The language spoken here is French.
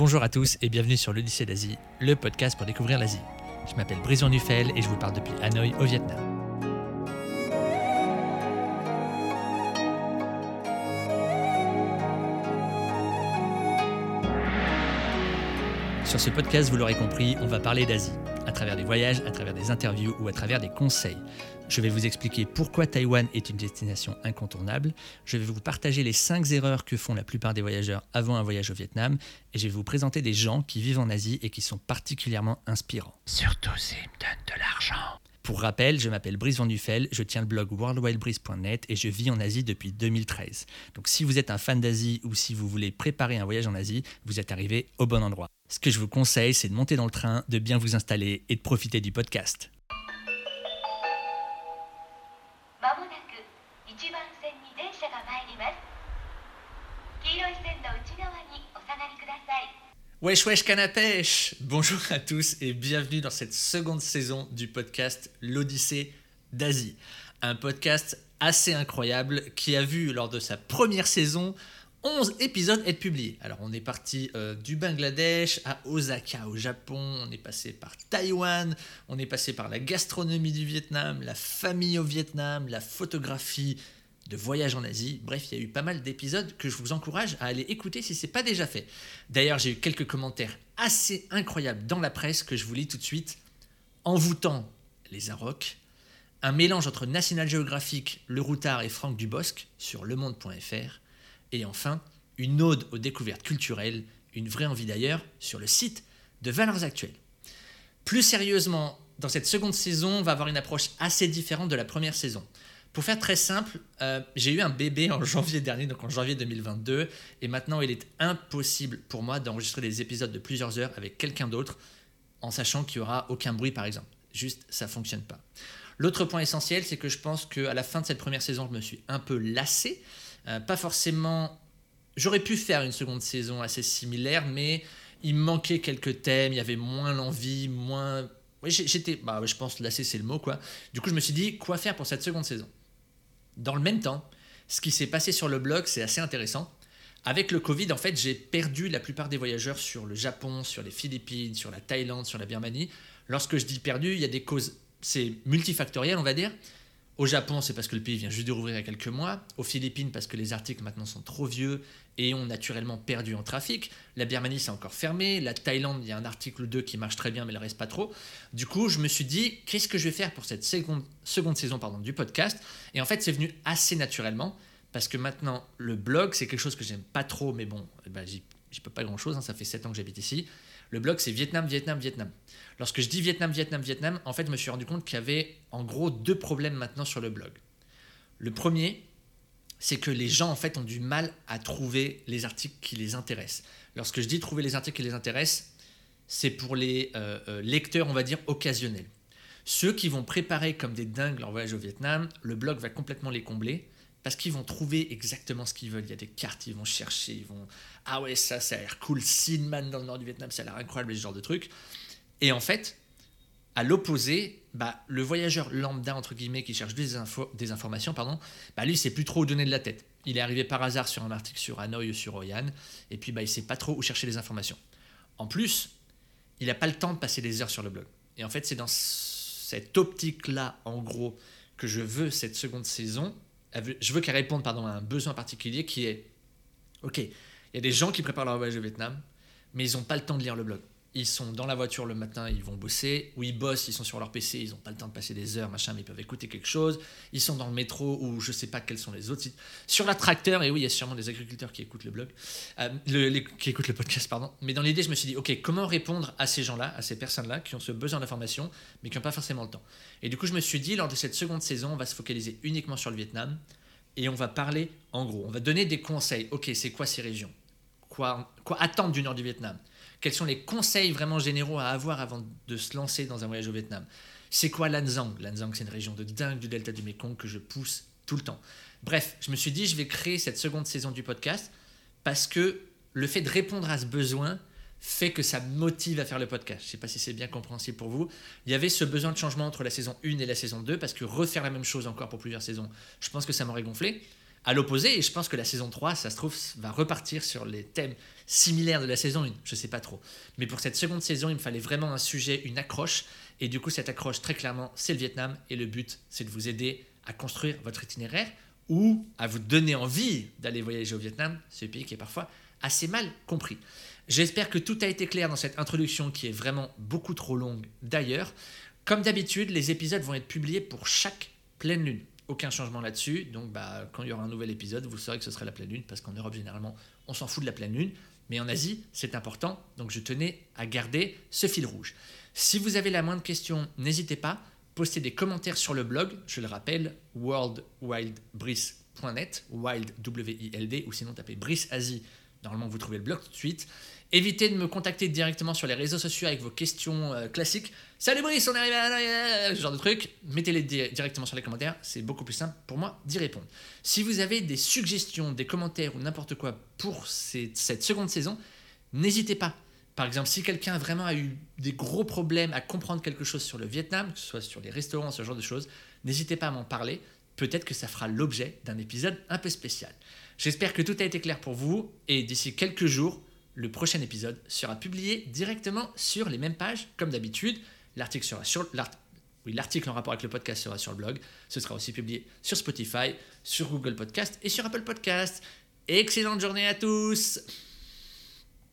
Bonjour à tous et bienvenue sur l'Odyssée d'Asie, le podcast pour découvrir l'Asie. Je m'appelle Brison Nufel et je vous parle depuis Hanoï au Vietnam. Sur ce podcast, vous l'aurez compris, on va parler d'Asie, à travers des voyages, à travers des interviews ou à travers des conseils. Je vais vous expliquer pourquoi Taïwan est une destination incontournable, je vais vous partager les 5 erreurs que font la plupart des voyageurs avant un voyage au Vietnam, et je vais vous présenter des gens qui vivent en Asie et qui sont particulièrement inspirants. Surtout s'ils me donnent de l'argent. Pour rappel, je m'appelle Brice Van je tiens le blog worldwidebreeze.net et je vis en Asie depuis 2013. Donc si vous êtes un fan d'Asie ou si vous voulez préparer un voyage en Asie, vous êtes arrivé au bon endroit. Ce que je vous conseille, c'est de monter dans le train, de bien vous installer et de profiter du podcast. Wesh wesh canapèche Bonjour à tous et bienvenue dans cette seconde saison du podcast L'Odyssée d'Asie. Un podcast assez incroyable qui a vu lors de sa première saison 11 épisodes être publiés. Alors on est parti euh, du Bangladesh à Osaka au Japon, on est passé par Taïwan, on est passé par la gastronomie du Vietnam, la famille au Vietnam, la photographie de voyage en Asie. Bref, il y a eu pas mal d'épisodes que je vous encourage à aller écouter si ce n'est pas déjà fait. D'ailleurs, j'ai eu quelques commentaires assez incroyables dans la presse que je vous lis tout de suite. Envoûtant les Arocs, un mélange entre National Geographic, Le Routard et Franck Dubosc sur lemonde.fr, et enfin une ode aux découvertes culturelles, une vraie envie d'ailleurs, sur le site de Valeurs Actuelles. Plus sérieusement, dans cette seconde saison, on va avoir une approche assez différente de la première saison. Pour faire très simple, euh, j'ai eu un bébé en janvier dernier, donc en janvier 2022, et maintenant il est impossible pour moi d'enregistrer des épisodes de plusieurs heures avec quelqu'un d'autre, en sachant qu'il n'y aura aucun bruit par exemple. Juste, ça ne fonctionne pas. L'autre point essentiel, c'est que je pense qu'à la fin de cette première saison, je me suis un peu lassé. Euh, pas forcément... J'aurais pu faire une seconde saison assez similaire, mais il manquait quelques thèmes, il y avait moins l'envie, moins... Oui, j'étais... Bah, je pense lassé, c'est le mot, quoi. Du coup, je me suis dit, quoi faire pour cette seconde saison? Dans le même temps, ce qui s'est passé sur le blog, c'est assez intéressant. Avec le Covid, en fait, j'ai perdu la plupart des voyageurs sur le Japon, sur les Philippines, sur la Thaïlande, sur la Birmanie. Lorsque je dis perdu, il y a des causes, c'est multifactoriel, on va dire. Au Japon, c'est parce que le pays vient juste de rouvrir il y a quelques mois. Aux Philippines, parce que les articles maintenant sont trop vieux et ont naturellement perdu en trafic. La Birmanie, c'est encore fermé. La Thaïlande, il y a un article ou deux qui marche très bien, mais le reste pas trop. Du coup, je me suis dit, qu'est-ce que je vais faire pour cette seconde, saison pardon, du podcast? Et en fait, c'est venu assez naturellement, parce que maintenant, le blog, c'est quelque chose que j'aime pas trop, mais bon, eh ben, j'y peux pas grand-chose, hein, ça fait 7 ans que j'habite ici. Le blog, c'est Vietnam, Vietnam, Vietnam. Lorsque je dis Vietnam, Vietnam, Vietnam, en fait, je me suis rendu compte qu'il y avait en gros deux problèmes maintenant sur le blog. Le premier, c'est que les gens en fait ont du mal à trouver les articles qui les intéressent. Lorsque je dis trouver les articles qui les intéressent, c'est pour les euh, euh, lecteurs, on va dire, occasionnels. Ceux qui vont préparer comme des dingues leur voyage au Vietnam, le blog va complètement les combler parce qu'ils vont trouver exactement ce qu'ils veulent. Il y a des cartes, ils vont chercher, ils vont ah ouais ça ça a l'air cool, Sinman dans le nord du Vietnam, ça a l'air incroyable ce genre de truc. Et en fait, à l'opposé, bah, le voyageur lambda, entre guillemets, qui cherche des, infos, des informations, pardon, bah, lui, il sait plus trop où donner de la tête. Il est arrivé par hasard sur un article sur Hanoï ou sur Hoi An, et puis bah, il sait pas trop où chercher les informations. En plus, il n'a pas le temps de passer des heures sur le blog. Et en fait, c'est dans cette optique-là, en gros, que je veux cette seconde saison. Je veux qu'elle réponde pardon, à un besoin particulier qui est, ok, il y a des gens qui préparent leur voyage au Vietnam, mais ils n'ont pas le temps de lire le blog. Ils sont dans la voiture le matin, ils vont bosser, ou ils bossent, ils sont sur leur PC, ils n'ont pas le temps de passer des heures, machin, mais ils peuvent écouter quelque chose. Ils sont dans le métro, ou je sais pas quels sont les autres sites. Sur la tracteur, et oui, il y a sûrement des agriculteurs qui écoutent le blog, euh, qui écoutent le podcast, pardon. Mais dans l'idée, je me suis dit, ok, comment répondre à ces gens-là, à ces personnes-là, qui ont ce besoin d'information, mais qui n'ont pas forcément le temps? Et du coup, je me suis dit, lors de cette seconde saison, on va se focaliser uniquement sur le Vietnam, et on va parler, en gros, on va donner des conseils. Ok, c'est quoi ces régions? Quoi, attendre du nord du Vietnam Quels sont les conseils vraiment généraux à avoir avant de se lancer dans un voyage au Vietnam? C'est quoi Lanzang Lanzang, c'est une région de dingue du delta du Mekong que je pousse tout le temps. Bref, je me suis dit, je vais créer cette seconde saison du podcast parce que le fait de répondre à ce besoin fait que ça motive à faire le podcast. Je ne sais pas si c'est bien compréhensible pour vous. Il y avait ce besoin de changement entre la saison 1 et la saison 2 parce que refaire la même chose encore pour plusieurs saisons, je pense que ça m'aurait gonflé. À l'opposé, et je pense que la saison 3, ça se trouve, va repartir sur les thèmes similaires de la saison 1, je sais pas trop. Mais pour cette seconde saison, il me fallait vraiment un sujet, une accroche, et du coup, cette accroche, très clairement, c'est le Vietnam, et le but, c'est de vous aider à construire votre itinéraire ou à vous donner envie d'aller voyager au Vietnam, ce pays qui est parfois assez mal compris. J'espère que tout a été clair dans cette introduction qui est vraiment beaucoup trop longue d'ailleurs. Comme d'habitude, les épisodes vont être publiés pour chaque pleine lune. Aucun changement là-dessus. Donc, bah, quand il y aura un nouvel épisode, vous saurez que ce sera la pleine lune, parce qu'en Europe, généralement, on s'en fout de la pleine lune. Mais en Asie, c'est important. Donc, je tenais à garder ce fil rouge. Si vous avez la moindre question, n'hésitez pas. Postez des commentaires sur le blog. Je le rappelle, worldwildbrice.net, wild, W-I-L-D, ou sinon tapez Brice Asie. Normalement, vous trouvez le blog tout de suite. Évitez de me contacter directement sur les réseaux sociaux avec vos questions euh, classiques. Salut Brice, on est arrivé à ce genre de trucs. Mettez-les directement sur les commentaires, c'est beaucoup plus simple pour moi d'y répondre. Si vous avez des suggestions, des commentaires ou n'importe quoi pour cette seconde saison, n'hésitez pas. Par exemple, si quelqu'un vraiment a eu des gros problèmes à comprendre quelque chose sur le Vietnam, que ce soit sur les restaurants, ce genre de choses, n'hésitez pas à m'en parler. Peut-être que ça fera l'objet d'un épisode un peu spécial. J'espère que tout a été clair pour vous et d'ici quelques jours, le prochain épisode sera publié directement sur les mêmes pages, comme d'habitude. L'article en rapport avec le podcast sera sur le blog. Ce sera aussi publié sur Spotify, sur Google Podcast et sur Apple Podcast. Excellente journée à tous